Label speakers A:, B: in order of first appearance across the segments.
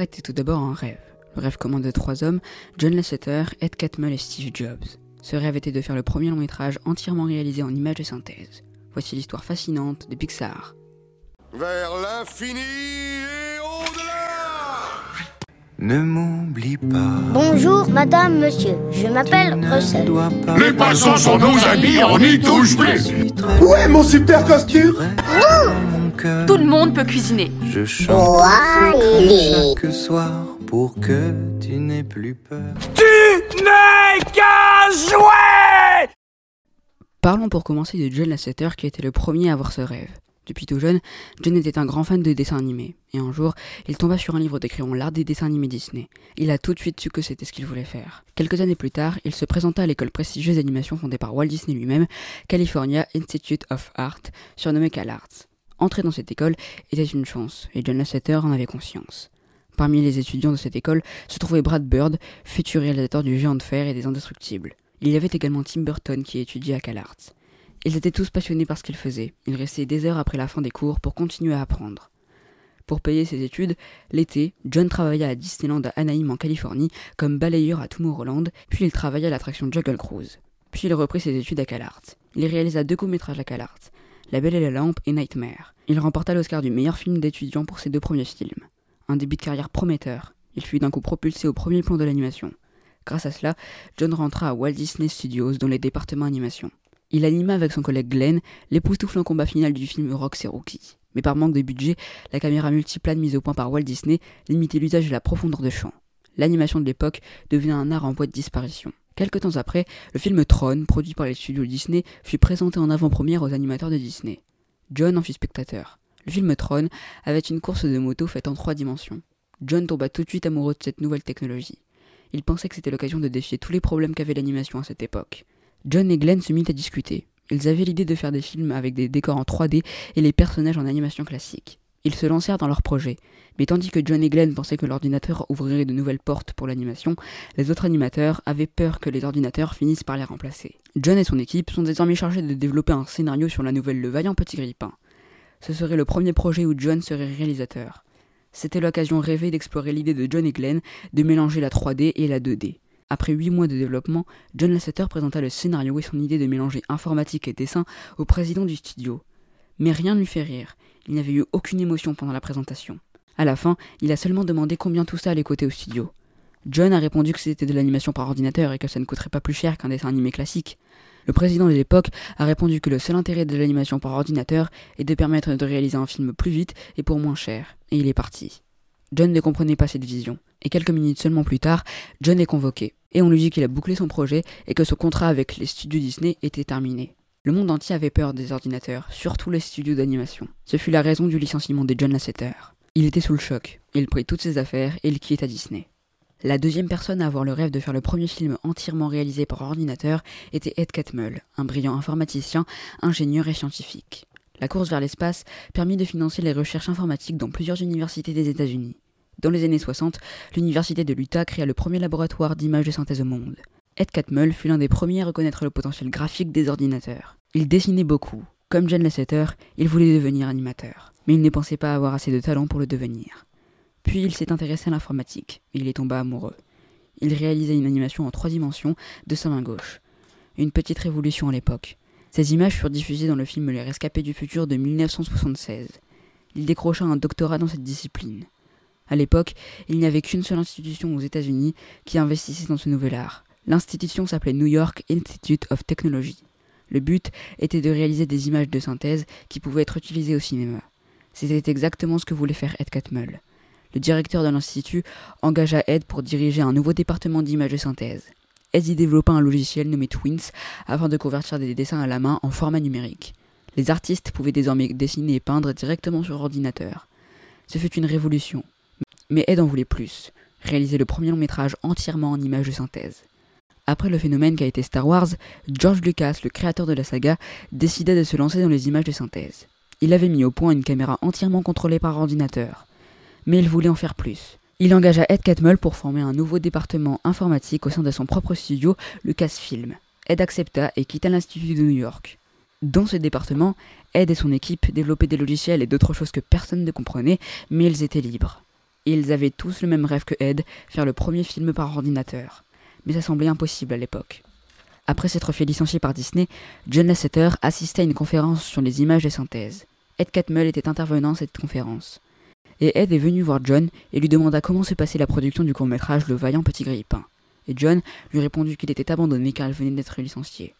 A: Était tout d'abord un rêve. Le rêve commun de trois hommes, John Lasseter, Ed Catmull et Steve Jobs. Ce rêve était de faire le premier long métrage entièrement réalisé en images de synthèse. Voici l'histoire fascinante de Pixar.
B: Vers l'infini et au-delà
C: Ne m'oublie pas.
D: Bonjour, madame, monsieur. Je m'appelle Russell.
E: Les passants sont nos amis, on n'y touche plus
B: Où est mon super costume?
F: Tout le monde peut cuisiner.
C: Je chante chaque soir pour que tu n'aies plus peur.
A: Parlons pour commencer de John Lasseter qui était le premier à avoir ce rêve. Depuis tout jeune, John était un grand fan de dessins animés, et un jour, il tomba sur un livre décrivant l'art des dessins animés Disney. Il a tout de suite su que c'était ce qu'il voulait faire. Quelques années plus tard, il se présenta à l'école prestigieuse d'animation fondée par Walt Disney lui-même, California Institute of Art, surnommée CalArts. Entrer dans cette école était une chance, et John Lasseter en avait conscience. Parmi les étudiants de cette école se trouvait Brad Bird, futur réalisateur du Géant de Fer et des Indestructibles. Il y avait également Tim Burton qui étudiait à CalArts. Ils étaient tous passionnés par ce qu'ils faisaient. Ils restaient des heures après la fin des cours pour continuer à apprendre. Pour payer ses études, l'été, John travailla à Disneyland à Anaheim en Californie comme balayeur à Tomorrowland, puis il travailla à l'attraction Jungle Cruise. Puis il reprit ses études à CalArts. Il réalisa deux courts-métrages à CalArts, La Belle et la Lampe et Nightmare. Il remporta l'Oscar du meilleur film d'étudiant pour ses deux premiers films. Un début de carrière prometteur. Il fut d'un coup propulsé au premier plan de l'animation. Grâce à cela, John rentra à Walt Disney Studios dans les départements animation. Il anima avec son collègue Glenn l'époustouflant combat final du film Rox et Rookie. Mais par manque de budget, la caméra multiplane mise au point par Walt Disney limitait l'usage de la profondeur de champ. L'animation de l'époque devenait un art en voie de disparition. Quelque temps après, le film Tron, produit par les studios Disney, fut présenté en avant-première aux animateurs de Disney. John en fut spectateur. Le film Tron avait une course de moto faite en trois dimensions. John tomba tout de suite amoureux de cette nouvelle technologie. Il pensait que c'était l'occasion de défier tous les problèmes qu'avait l'animation à cette époque. John et Glenn se mirent à discuter. Ils avaient l'idée de faire des films avec des décors en 3D et les personnages en animation classique. Ils se lancèrent dans leur projet. Mais tandis que John et Glenn pensaient que l'ordinateur ouvrirait de nouvelles portes pour l'animation, les autres animateurs avaient peur que les ordinateurs finissent par les remplacer. John et son équipe sont désormais chargés de développer un scénario sur la nouvelle Le Vaillant Petit Grippin. Ce serait le premier projet où John serait réalisateur. C'était l'occasion rêvée d'explorer l'idée de John et Glenn de mélanger la 3D et la 2D. Après huit mois de développement, John Lasseter présenta le scénario et son idée de mélanger informatique et dessin au président du studio. Mais rien ne lui fait rire. Il n'avait eu aucune émotion pendant la présentation. À la fin, il a seulement demandé combien tout ça allait coûter au studio. John a répondu que c'était de l'animation par ordinateur et que ça ne coûterait pas plus cher qu'un dessin animé classique. Le président de l'époque a répondu que le seul intérêt de l'animation par ordinateur est de permettre de réaliser un film plus vite et pour moins cher, et il est parti. John ne comprenait pas cette vision, et quelques minutes seulement plus tard, John est convoqué, et on lui dit qu'il a bouclé son projet et que son contrat avec les studios Disney était terminé. Le monde entier avait peur des ordinateurs, surtout les studios d'animation. Ce fut la raison du licenciement de John Lasseter. Il était sous le choc, il prit toutes ses affaires et il quitta Disney. La deuxième personne à avoir le rêve de faire le premier film entièrement réalisé par ordinateur était Ed Catmull, un brillant informaticien, ingénieur et scientifique. La course vers l'espace permit de financer les recherches informatiques dans plusieurs universités des États-Unis. Dans les années 60, l'université de l'Utah créa le premier laboratoire d'images de synthèse au monde. Ed Catmull fut l'un des premiers à reconnaître le potentiel graphique des ordinateurs. Il dessinait beaucoup. Comme John Lasseter, il voulait devenir animateur, mais il ne pensait pas avoir assez de talent pour le devenir. Puis il s'est intéressé à l'informatique, et il est tombé amoureux. Il réalisait une animation en trois dimensions de sa main gauche. Une petite révolution à l'époque. Ces images furent diffusées dans le film Les Rescapés du futur de 1976. Il décrocha un doctorat dans cette discipline. À l'époque, il n'y avait qu'une seule institution aux États-Unis qui investissait dans ce nouvel art. L'institution s'appelait New York Institute of Technology. Le but était de réaliser des images de synthèse qui pouvaient être utilisées au cinéma. C'était exactement ce que voulait faire Ed Catmull. Le directeur de l'institut engagea Ed pour diriger un nouveau département d'images de synthèse. Ed y développa un logiciel nommé Twins afin de convertir des dessins à la main en format numérique. Les artistes pouvaient désormais dessiner et peindre directement sur ordinateur. Ce fut une révolution. Mais Ed en voulait plus, réaliser le premier long métrage entièrement en images de synthèse. Après le phénomène qu'a été Star Wars, George Lucas, le créateur de la saga, décida de se lancer dans les images de synthèse. Il avait mis au point une caméra entièrement contrôlée par ordinateur. Mais il voulait en faire plus. Il engagea Ed Catmull pour former un nouveau département informatique au sein de son propre studio, Lucasfilm. Ed accepta et quitta l'Institut de New York. Dans ce département, Ed et son équipe développaient des logiciels et d'autres choses que personne ne comprenait, mais ils étaient libres. Ils avaient tous le même rêve que Ed, faire le premier film par ordinateur. Mais ça semblait impossible à l'époque. Après s'être fait licencier par Disney, John Lasseter assistait à une conférence sur les images de synthèse. Ed Catmull était intervenant à cette conférence. Et Ed est venu voir John et lui demanda comment se passait la production du court-métrage Le Vaillant Petit Grille-Pain. Et John lui répondit qu'il était abandonné car il venait d'être licencié.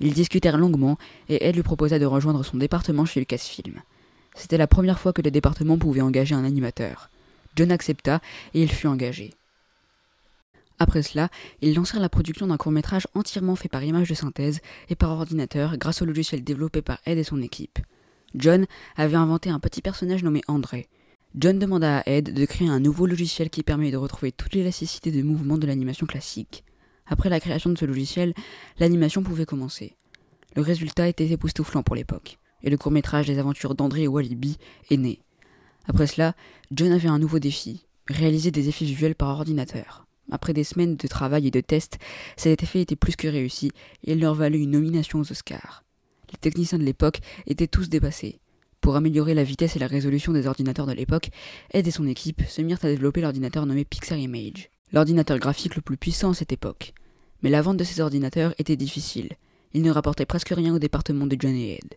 A: Ils discutèrent longuement et Ed lui proposa de rejoindre son département chez Lucasfilm. C'était la première fois que le département pouvait engager un animateur. John accepta et il fut engagé. Après cela, ils lancèrent la production d'un court-métrage entièrement fait par image de synthèse et par ordinateur grâce au logiciel développé par Ed et son équipe. John avait inventé un petit personnage nommé André. John demanda à Ed de créer un nouveau logiciel qui permet de retrouver toute l'élasticité de mouvement de l'animation classique. Après la création de ce logiciel, l'animation pouvait commencer. Le résultat était époustouflant pour l'époque, et le court-métrage des aventures d'André et Walibi est né. Après cela, John avait un nouveau défi, réaliser des effets visuels par ordinateur. Après des semaines de travail et de tests, cet effet était plus que réussi et il leur valut une nomination aux Oscars. Les techniciens de l'époque étaient tous dépassés. Pour améliorer la vitesse et la résolution des ordinateurs de l'époque, Ed et son équipe se mirent à développer l'ordinateur nommé Pixar Image, l'ordinateur graphique le plus puissant à cette époque. Mais la vente de ces ordinateurs était difficile. Ils ne rapportaient presque rien au département de John et Ed.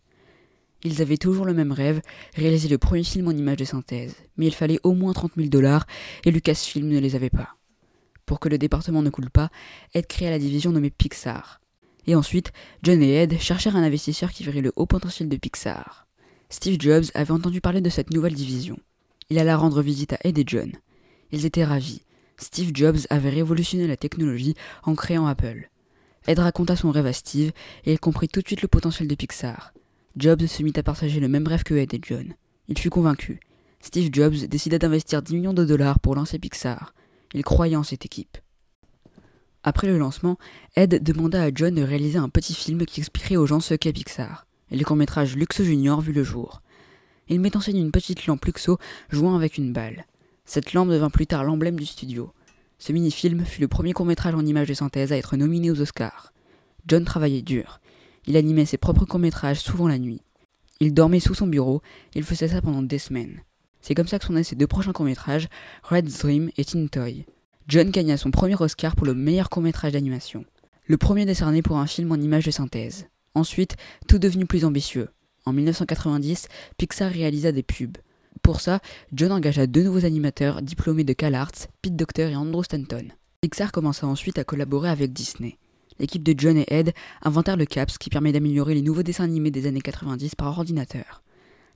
A: Ils avaient toujours le même rêve, réaliser le premier film en image de synthèse, mais il fallait au moins 30 000 dollars et Lucasfilm ne les avait pas. Pour que le département ne coule pas, Ed créa la division nommée Pixar. Et ensuite, John et Ed cherchèrent un investisseur qui verrait le haut potentiel de Pixar. Steve Jobs avait entendu parler de cette nouvelle division. Il alla rendre visite à Ed et John. Ils étaient ravis. Steve Jobs avait révolutionné la technologie en créant Apple. Ed raconta son rêve à Steve et il comprit tout de suite le potentiel de Pixar. Jobs se mit à partager le même rêve que Ed et John. Il fut convaincu. Steve Jobs décida d'investir 10 millions de dollars pour lancer Pixar. Il croyait en cette équipe. Après le lancement, Ed demanda à John de réaliser un petit film qui expliquerait aux gens ce qu'est Pixar, et le court-métrage Luxo Junior vit le jour. Il met en scène une petite lampe Luxo jouant avec une balle. Cette lampe devint plus tard l'emblème du studio. Ce mini-film fut le premier court-métrage en images de synthèse à être nominé aux Oscars. John travaillait dur. Il animait ses propres courts-métrages souvent la nuit. Il dormait sous son bureau, il faisait ça pendant des semaines. C'est comme ça que sont nés ses deux prochains courts-métrages, Red's Dream et Teen Toy. John gagna son premier Oscar pour le meilleur court-métrage d'animation. Le premier décerné pour un film en images de synthèse. Ensuite, tout devenu plus ambitieux. En 1990, Pixar réalisa des pubs. Pour ça, John engagea deux nouveaux animateurs diplômés de CalArts, Pete Docter et Andrew Stanton. Pixar commença ensuite à collaborer avec Disney. L'équipe de John et Ed inventèrent le CAPS qui permet d'améliorer les nouveaux dessins animés des années 90 par ordinateur.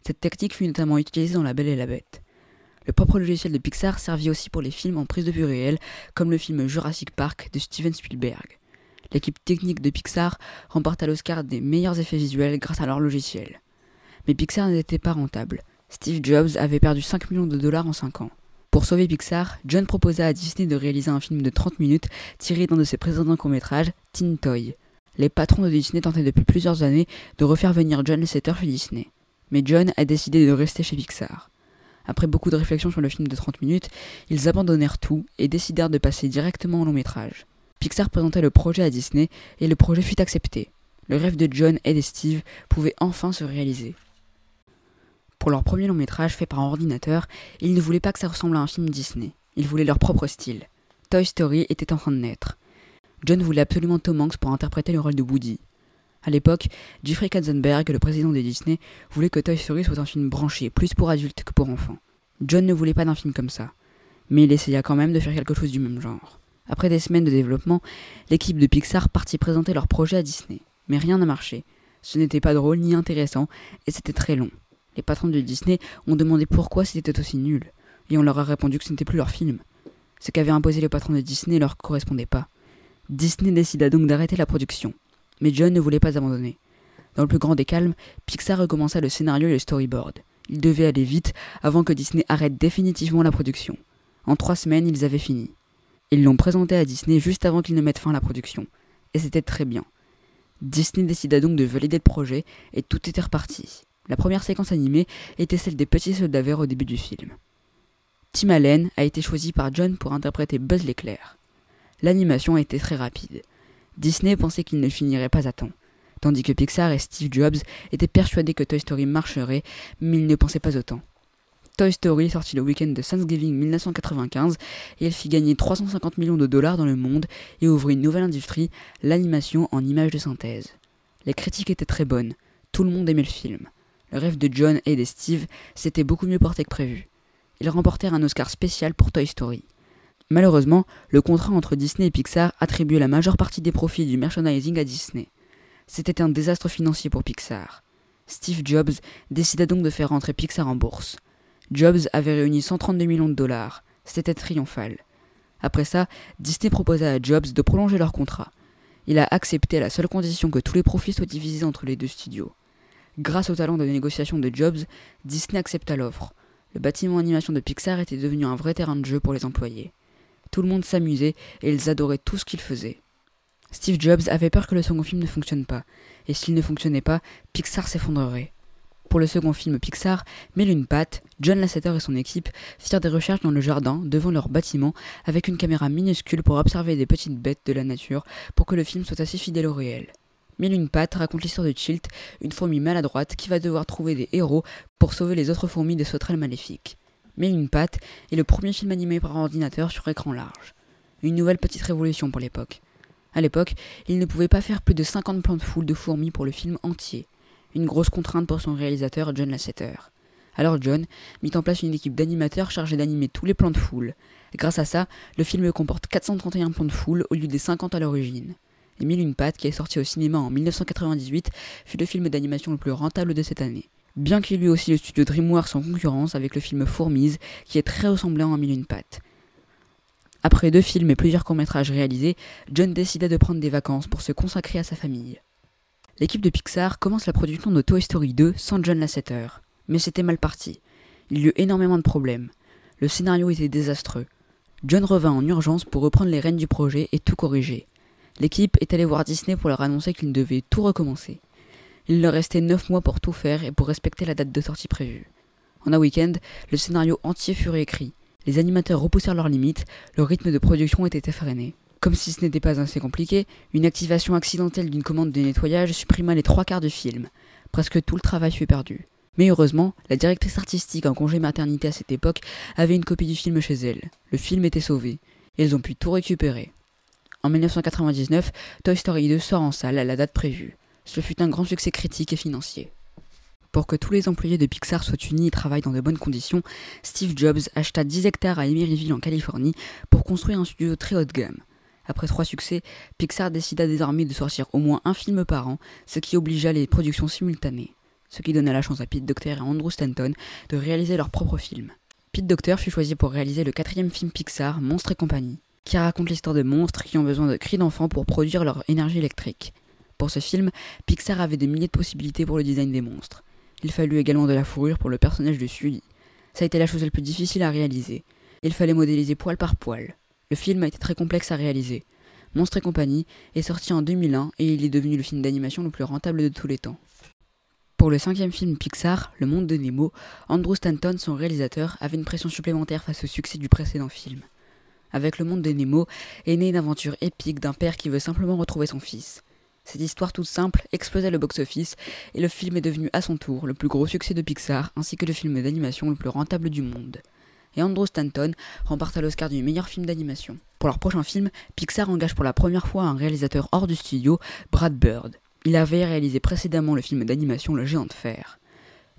A: Cette technique fut notamment utilisée dans La Belle et la Bête. Le propre logiciel de Pixar servit aussi pour les films en prise de vue réelle, comme le film Jurassic Park de Steven Spielberg. L'équipe technique de Pixar remporta l'Oscar des meilleurs effets visuels grâce à leur logiciel. Mais Pixar n'était pas rentable. Steve Jobs avait perdu 5 millions de dollars en 5 ans. Pour sauver Pixar, John proposa à Disney de réaliser un film de 30 minutes tiré d'un de ses précédents courts-métrages, Teen Toy. Les patrons de Disney tentaient depuis plusieurs années de refaire venir John Lasseter chez Disney. Mais John a décidé de rester chez Pixar. Après beaucoup de réflexions sur le film de 30 minutes, ils abandonnèrent tout et décidèrent de passer directement au long métrage. Pixar présentait le projet à Disney et le projet fut accepté. Le rêve de John et de Steve pouvait enfin se réaliser. Pour leur premier long métrage fait par ordinateur, ils ne voulaient pas que ça ressemble à un film Disney. Ils voulaient leur propre style. Toy Story était en train de naître. John voulait absolument Tom Hanks pour interpréter le rôle de Woody. À l'époque, Jeffrey Katzenberg, le président de Disney, voulait que Toy Story soit un film branché, plus pour adultes que pour enfants. John ne voulait pas d'un film comme ça, mais il essaya quand même de faire quelque chose du même genre. Après des semaines de développement, l'équipe de Pixar partit présenter leur projet à Disney, mais rien n'a marché. Ce n'était pas drôle ni intéressant, et c'était très long. Les patrons de Disney ont demandé pourquoi c'était aussi nul, et on leur a répondu que ce n'était plus leur film. Ce qu'avait imposé les patrons de Disney leur correspondait pas. Disney décida donc d'arrêter la production mais John ne voulait pas abandonner. Dans le plus grand des calmes, Pixar recommença le scénario et le storyboard. Il devait aller vite avant que Disney arrête définitivement la production. En trois semaines, ils avaient fini. Ils l'ont présenté à Disney juste avant qu'ils ne mettent fin à la production. Et c'était très bien. Disney décida donc de valider le projet et tout était reparti. La première séquence animée était celle des petits soldats verts au début du film. Tim Allen a été choisi par John pour interpréter Buzz l'éclair. L'animation a été très rapide. Disney pensait qu'il ne finirait pas à temps, tandis que Pixar et Steve Jobs étaient persuadés que Toy Story marcherait, mais ils ne pensaient pas autant. Toy Story sorti le week-end de Thanksgiving 1995 et elle fit gagner 350 millions de dollars dans le monde et ouvrit une nouvelle industrie, l'animation en images de synthèse. Les critiques étaient très bonnes, tout le monde aimait le film. Le rêve de John et de Steve s'était beaucoup mieux porté que prévu. Ils remportèrent un Oscar spécial pour Toy Story. Malheureusement, le contrat entre Disney et Pixar attribuait la majeure partie des profits du merchandising à Disney. C'était un désastre financier pour Pixar. Steve Jobs décida donc de faire rentrer Pixar en bourse. Jobs avait réuni 132 millions de dollars. C'était triomphal. Après ça, Disney proposa à Jobs de prolonger leur contrat. Il a accepté à la seule condition que tous les profits soient divisés entre les deux studios. Grâce au talent de négociation de Jobs, Disney accepta l'offre. Le bâtiment animation de Pixar était devenu un vrai terrain de jeu pour les employés. Tout le monde s'amusait et ils adoraient tout ce qu'ils faisaient. Steve Jobs avait peur que le second film ne fonctionne pas, et s'il ne fonctionnait pas, Pixar s'effondrerait. Pour le second film Pixar, mille une John Lasseter et son équipe firent des recherches dans le jardin devant leur bâtiment avec une caméra minuscule pour observer des petites bêtes de la nature pour que le film soit assez fidèle au réel. Mille une raconte l'histoire de Chilt, une fourmi maladroite qui va devoir trouver des héros pour sauver les autres fourmis des sauterelles maléfiques. Mille une patte est le premier film animé par ordinateur sur écran large. Une nouvelle petite révolution pour l'époque. À l'époque, il ne pouvait pas faire plus de 50 plans de foule de fourmis pour le film entier une grosse contrainte pour son réalisateur John Lasseter. Alors John mit en place une équipe d'animateurs chargée d'animer tous les plans de foule. Grâce à ça, le film comporte 431 plans de foule au lieu des 50 à l'origine. Et Mille une patte, qui est sorti au cinéma en 1998, fut le film d'animation le plus rentable de cette année. Bien qu'il eût aussi le studio DreamWorks en concurrence avec le film Fourmise, qui est très ressemblant à Mille une patte. Après deux films et plusieurs courts-métrages réalisés, John décida de prendre des vacances pour se consacrer à sa famille l'équipe de Pixar commence la production de Toy Story 2 sans John Lasseter. Mais c'était mal parti. Il y eut énormément de problèmes. Le scénario était désastreux. John revint en urgence pour reprendre les rênes du projet et tout corriger. L'équipe est allée voir Disney pour leur annoncer qu'ils devaient tout recommencer. Il leur restait 9 mois pour tout faire et pour respecter la date de sortie prévue. En un week-end, le scénario entier fut réécrit. Les animateurs repoussèrent leurs limites, le rythme de production était effréné. Comme si ce n'était pas assez compliqué, une activation accidentelle d'une commande de nettoyage supprima les trois quarts du film. Presque tout le travail fut perdu. Mais heureusement, la directrice artistique en congé maternité à cette époque avait une copie du film chez elle. Le film était sauvé. Et ils ont pu tout récupérer. En 1999, Toy Story 2 sort en salle à la date prévue. Ce fut un grand succès critique et financier. Pour que tous les employés de Pixar soient unis et travaillent dans de bonnes conditions, Steve Jobs acheta 10 hectares à Emeryville en Californie pour construire un studio très haut de gamme. Après trois succès, Pixar décida désormais de sortir au moins un film par an, ce qui obligea les productions simultanées, ce qui donna la chance à Pete Docter et Andrew Stanton de réaliser leur propre film. Pete Docter fut choisi pour réaliser le quatrième film Pixar, Monstres et compagnie, qui raconte l'histoire de monstres qui ont besoin de cris d'enfants pour produire leur énergie électrique. Pour ce film, Pixar avait des milliers de possibilités pour le design des monstres. Il fallut également de la fourrure pour le personnage de Sully. Ça a été la chose la plus difficile à réaliser. Il fallait modéliser poil par poil. Le film a été très complexe à réaliser. Monstre et compagnie est sorti en 2001 et il est devenu le film d'animation le plus rentable de tous les temps. Pour le cinquième film Pixar, Le Monde de Nemo, Andrew Stanton, son réalisateur, avait une pression supplémentaire face au succès du précédent film. Avec Le Monde de Nemo est née une aventure épique d'un père qui veut simplement retrouver son fils. Cette histoire toute simple explosait le box-office et le film est devenu à son tour le plus gros succès de Pixar ainsi que le film d'animation le plus rentable du monde et Andrew Stanton remporta l'Oscar du meilleur film d'animation. Pour leur prochain film, Pixar engage pour la première fois un réalisateur hors du studio, Brad Bird. Il avait réalisé précédemment le film d'animation Le Géant de Fer.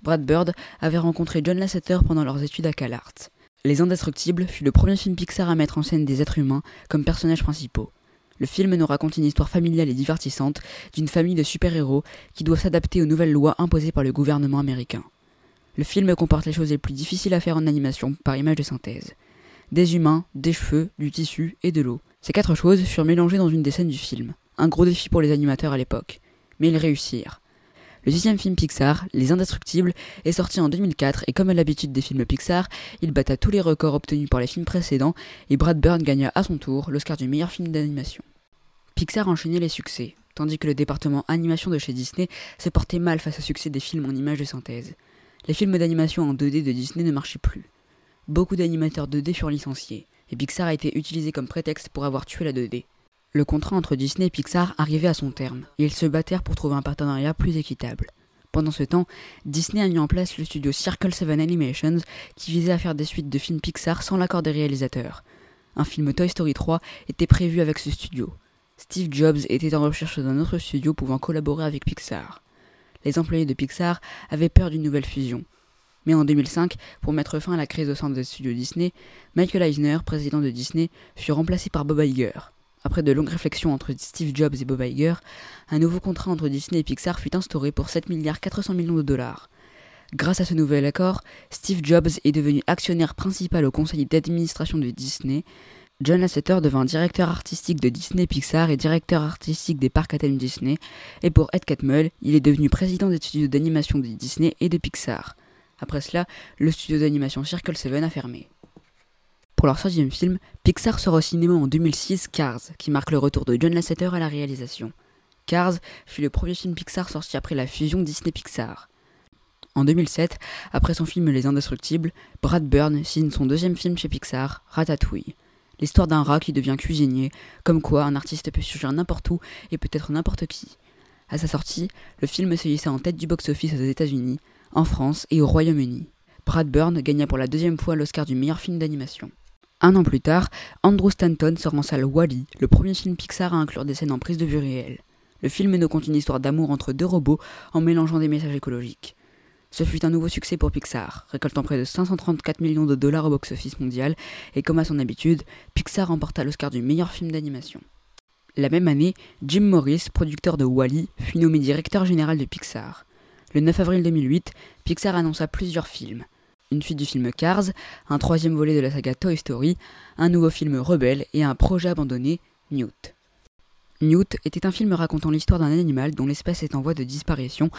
A: Brad Bird avait rencontré John Lasseter pendant leurs études à CalArts. Les Indestructibles fut le premier film Pixar à mettre en scène des êtres humains comme personnages principaux. Le film nous raconte une histoire familiale et divertissante d'une famille de super-héros qui doivent s'adapter aux nouvelles lois imposées par le gouvernement américain. Le film comporte les choses les plus difficiles à faire en animation par image de synthèse. Des humains, des cheveux, du tissu et de l'eau. Ces quatre choses furent mélangées dans une des scènes du film. Un gros défi pour les animateurs à l'époque. Mais ils réussirent. Le sixième film Pixar, Les Indestructibles, est sorti en 2004 et comme à l'habitude des films Pixar, il batta tous les records obtenus par les films précédents et Brad Bird gagna à son tour l'Oscar du meilleur film d'animation. Pixar enchaînait les succès, tandis que le département animation de chez Disney se portait mal face au succès des films en images de synthèse les films d'animation en 2D de Disney ne marchaient plus. Beaucoup d'animateurs 2D furent licenciés, et Pixar a été utilisé comme prétexte pour avoir tué la 2D. Le contrat entre Disney et Pixar arrivait à son terme, et ils se battèrent pour trouver un partenariat plus équitable. Pendant ce temps, Disney a mis en place le studio Circle 7 Animations qui visait à faire des suites de films Pixar sans l'accord des réalisateurs. Un film Toy Story 3 était prévu avec ce studio. Steve Jobs était en recherche d'un autre studio pouvant collaborer avec Pixar. Les employés de Pixar avaient peur d'une nouvelle fusion. Mais en 2005, pour mettre fin à la crise au sein des studios Disney, Michael Eisner, président de Disney, fut remplacé par Bob Iger. Après de longues réflexions entre Steve Jobs et Bob Iger, un nouveau contrat entre Disney et Pixar fut instauré pour 7 milliards 400 millions de dollars. Grâce à ce nouvel accord, Steve Jobs est devenu actionnaire principal au conseil d'administration de Disney. John Lasseter devint directeur artistique de Disney Pixar et directeur artistique des parcs à thème Disney. Et pour Ed Catmull, il est devenu président des studios d'animation de Disney et de Pixar. Après cela, le studio d'animation Circle 7 a fermé. Pour leur troisième film, Pixar sort au cinéma en 2006 Cars, qui marque le retour de John Lasseter à la réalisation. Cars fut le premier film Pixar sorti après la fusion Disney-Pixar. En 2007, après son film Les Indestructibles, Brad Byrne signe son deuxième film chez Pixar, Ratatouille. L'histoire d'un rat qui devient cuisinier, comme quoi un artiste peut surgir n'importe où et peut-être n'importe qui. À sa sortie, le film se hissa en tête du box-office aux États-Unis, en France et au Royaume-Uni. Brad Byrne gagna pour la deuxième fois l'Oscar du meilleur film d'animation. Un an plus tard, Andrew Stanton sort en salle Wally, le premier film Pixar à inclure des scènes en prise de vue réelle. Le film nous conte une histoire d'amour entre deux robots en mélangeant des messages écologiques. Ce fut un nouveau succès pour Pixar, récoltant près de 534 millions de dollars au box-office mondial, et comme à son habitude, Pixar remporta l'Oscar du meilleur film d'animation. La même année, Jim Morris, producteur de Wally, fut nommé directeur général de Pixar. Le 9 avril 2008, Pixar annonça plusieurs films. Une suite du film Cars, un troisième volet de la saga Toy Story, un nouveau film Rebelle et un projet abandonné, Newt. Newt était un film racontant l'histoire d'un animal dont l'espèce est en voie de disparition.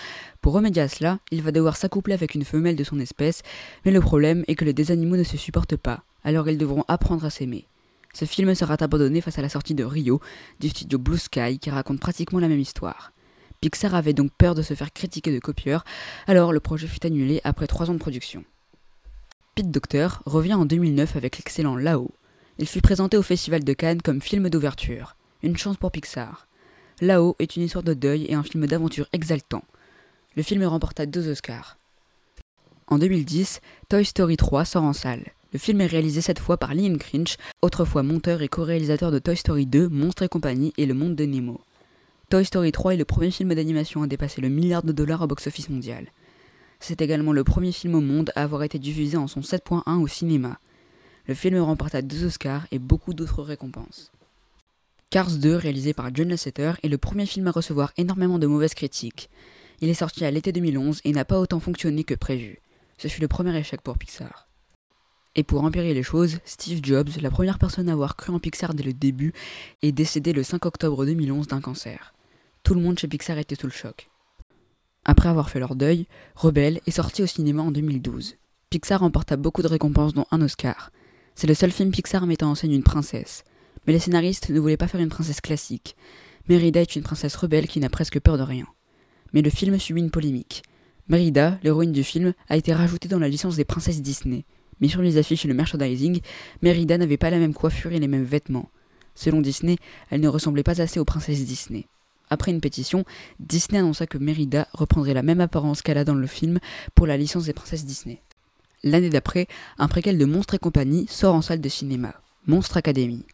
A: Pour remédier à cela, il va devoir s'accoupler avec une femelle de son espèce, mais le problème est que les deux animaux ne se supportent pas, alors ils devront apprendre à s'aimer. Ce film sera abandonné face à la sortie de Rio, du studio Blue Sky, qui raconte pratiquement la même histoire. Pixar avait donc peur de se faire critiquer de copieurs, alors le projet fut annulé après trois ans de production. Pete Docter revient en 2009 avec l'excellent Lao. Il fut présenté au Festival de Cannes comme film d'ouverture. Une chance pour Pixar. Là-haut est une histoire de deuil et un film d'aventure exaltant. Le film remporta deux Oscars. En 2010, Toy Story 3 sort en salle. Le film est réalisé cette fois par Liam Crinch, autrefois monteur et co-réalisateur de Toy Story 2, Monstres et compagnie et Le Monde de Nemo. Toy Story 3 est le premier film d'animation à dépasser le milliard de dollars au box-office mondial. C'est également le premier film au monde à avoir été diffusé en son 7.1 au cinéma. Le film remporta deux Oscars et beaucoup d'autres récompenses. Cars 2, réalisé par John Lasseter, est le premier film à recevoir énormément de mauvaises critiques. Il est sorti à l'été 2011 et n'a pas autant fonctionné que prévu. Ce fut le premier échec pour Pixar. Et pour empirer les choses, Steve Jobs, la première personne à avoir cru en Pixar dès le début, est décédé le 5 octobre 2011 d'un cancer. Tout le monde chez Pixar était sous le choc. Après avoir fait leur deuil, Rebelle est sorti au cinéma en 2012. Pixar remporta beaucoup de récompenses dont un Oscar. C'est le seul film Pixar mettant en scène une princesse. Mais les scénaristes ne voulaient pas faire une princesse classique. Merida est une princesse rebelle qui n'a presque peur de rien. Mais le film subit une polémique. Merida, l'héroïne du film, a été rajoutée dans la licence des princesses Disney. Mais sur les affiches et le merchandising, Merida n'avait pas la même coiffure et les mêmes vêtements. Selon Disney, elle ne ressemblait pas assez aux princesses Disney. Après une pétition, Disney annonça que Merida reprendrait la même apparence qu'elle a dans le film pour la licence des princesses Disney. L'année d'après, un préquel de Monstres et compagnie sort en salle de cinéma, Monstre Academy.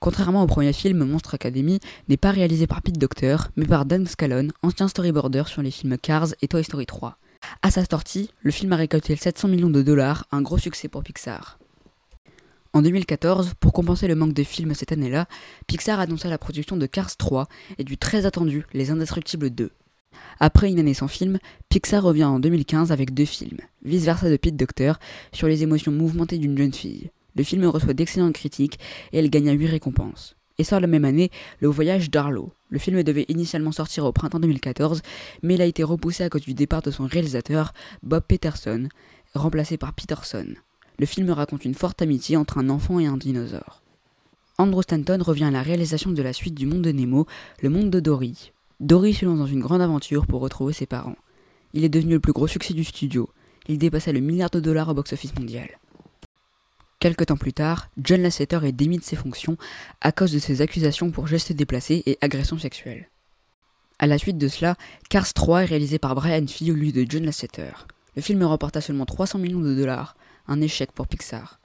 A: Contrairement au premier film, Monstre Academy n'est pas réalisé par Pete Docter, mais par Dan Scallon, ancien storyboarder sur les films Cars et Toy Story 3. À sa sortie, le film a récolté 700 millions de dollars, un gros succès pour Pixar. En 2014, pour compenser le manque de films cette année-là, Pixar annonça la production de Cars 3 et du très attendu Les Indestructibles 2. Après une année sans film, Pixar revient en 2015 avec deux films, Vice Versa de Pete Docter, sur les émotions mouvementées d'une jeune fille. Le film reçoit d'excellentes critiques et elle gagna 8 récompenses. Et sort la même année Le Voyage d'Arlo. Le film devait initialement sortir au printemps 2014, mais il a été repoussé à cause du départ de son réalisateur, Bob Peterson, remplacé par Peterson. Le film raconte une forte amitié entre un enfant et un dinosaure. Andrew Stanton revient à la réalisation de la suite du monde de Nemo, le monde de Dory. Dory se lance dans une grande aventure pour retrouver ses parents. Il est devenu le plus gros succès du studio. Il dépassait le milliard de dollars au box-office mondial. Quelque temps plus tard, John Lasseter est démis de ses fonctions à cause de ses accusations pour gestes déplacés et agressions sexuelles. À la suite de cela, Cars 3 est réalisé par Brian Fee au lieu de John Lasseter. Le film remporta seulement 300 millions de dollars, un échec pour Pixar.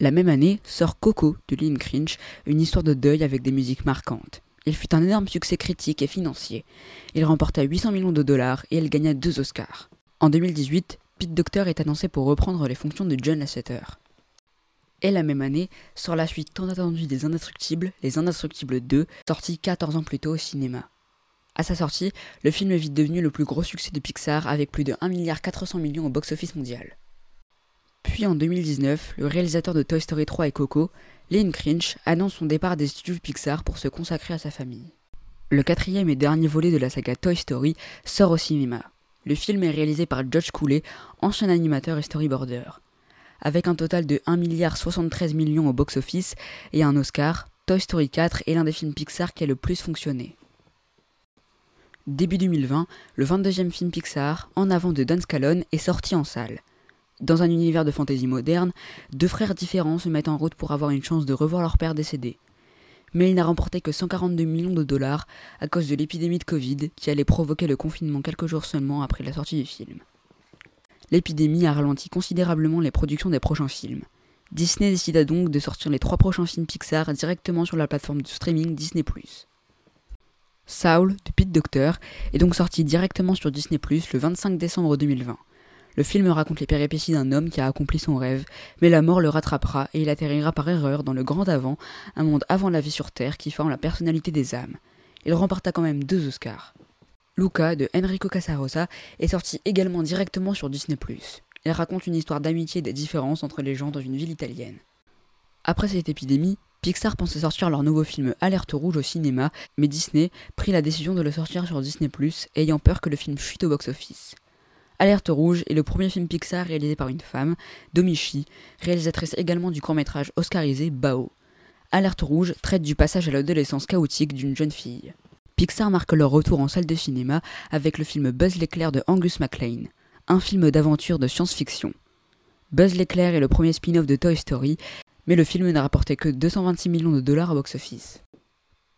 A: La même année sort Coco de Lynn Cringe, une histoire de deuil avec des musiques marquantes. Il fut un énorme succès critique et financier. Il remporta 800 millions de dollars et elle gagna deux Oscars. En 2018, Pete Docter est annoncé pour reprendre les fonctions de John Lasseter. Et la même année sort la suite tant attendue des Indestructibles, Les Indestructibles 2, sorti 14 ans plus tôt au cinéma. À sa sortie, le film est vite devenu le plus gros succès de Pixar avec plus de 1,4 milliard au box-office mondial. Puis en 2019, le réalisateur de Toy Story 3 et Coco, Lynn Crinch, annonce son départ des studios Pixar pour se consacrer à sa famille. Le quatrième et dernier volet de la saga Toy Story sort au cinéma. Le film est réalisé par George Cooley, ancien animateur et storyboarder. Avec un total de 1,73 milliard au box-office et un Oscar, Toy Story 4 est l'un des films Pixar qui a le plus fonctionné. Début 2020, le 22e film Pixar, En avant de Don est sorti en salle. Dans un univers de fantaisie moderne, deux frères différents se mettent en route pour avoir une chance de revoir leur père décédé. Mais il n'a remporté que 142 millions de dollars à cause de l'épidémie de Covid qui allait provoquer le confinement quelques jours seulement après la sortie du film. L'épidémie a ralenti considérablement les productions des prochains films. Disney décida donc de sortir les trois prochains films Pixar directement sur la plateforme de streaming Disney ⁇ Saul de Pete Docter est donc sorti directement sur Disney ⁇ le 25 décembre 2020. Le film raconte les péripéties d'un homme qui a accompli son rêve, mais la mort le rattrapera et il atterrira par erreur dans le grand avant, un monde avant la vie sur Terre qui forme la personnalité des âmes. Il remporta quand même deux Oscars. Luca de Enrico Casarosa est sorti également directement sur Disney ⁇ Il raconte une histoire d'amitié et de différences entre les gens dans une ville italienne. Après cette épidémie, Pixar pensait sortir leur nouveau film Alerte rouge au cinéma, mais Disney prit la décision de le sortir sur Disney ⁇ ayant peur que le film fuite au box-office. Alerte rouge est le premier film Pixar réalisé par une femme, Domichi, réalisatrice également du court-métrage oscarisé Bao. Alerte rouge traite du passage à l'adolescence chaotique d'une jeune fille. Pixar marque leur retour en salle de cinéma avec le film Buzz l'éclair de Angus MacLean, un film d'aventure de science-fiction. Buzz l'éclair est le premier spin-off de Toy Story mais le film n'a rapporté que 226 millions de dollars au box-office.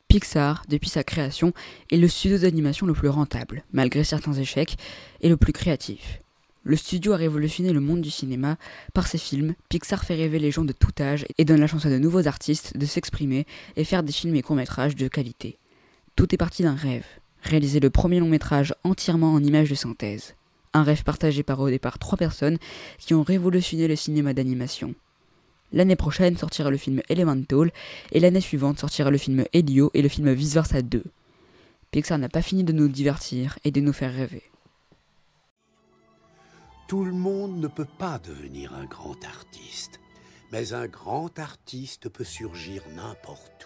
A: Pixar, depuis sa création, est le studio d'animation le plus rentable, malgré certains échecs, et le plus créatif. Le studio a révolutionné le monde du cinéma. Par ses films, Pixar fait rêver les gens de tout âge et donne la chance à de nouveaux artistes de s'exprimer et faire des films et courts-métrages de qualité. Tout est parti d'un rêve. Réaliser le premier long métrage entièrement en images de synthèse. Un rêve partagé par au départ trois personnes qui ont révolutionné le cinéma d'animation. L'année prochaine sortira le film Elemental et l'année suivante sortira le film Helio et le film Vice Versa 2. Pixar n'a pas fini de nous divertir et de nous faire rêver.
G: Tout le monde ne peut pas devenir un grand artiste, mais un grand artiste peut surgir n'importe où.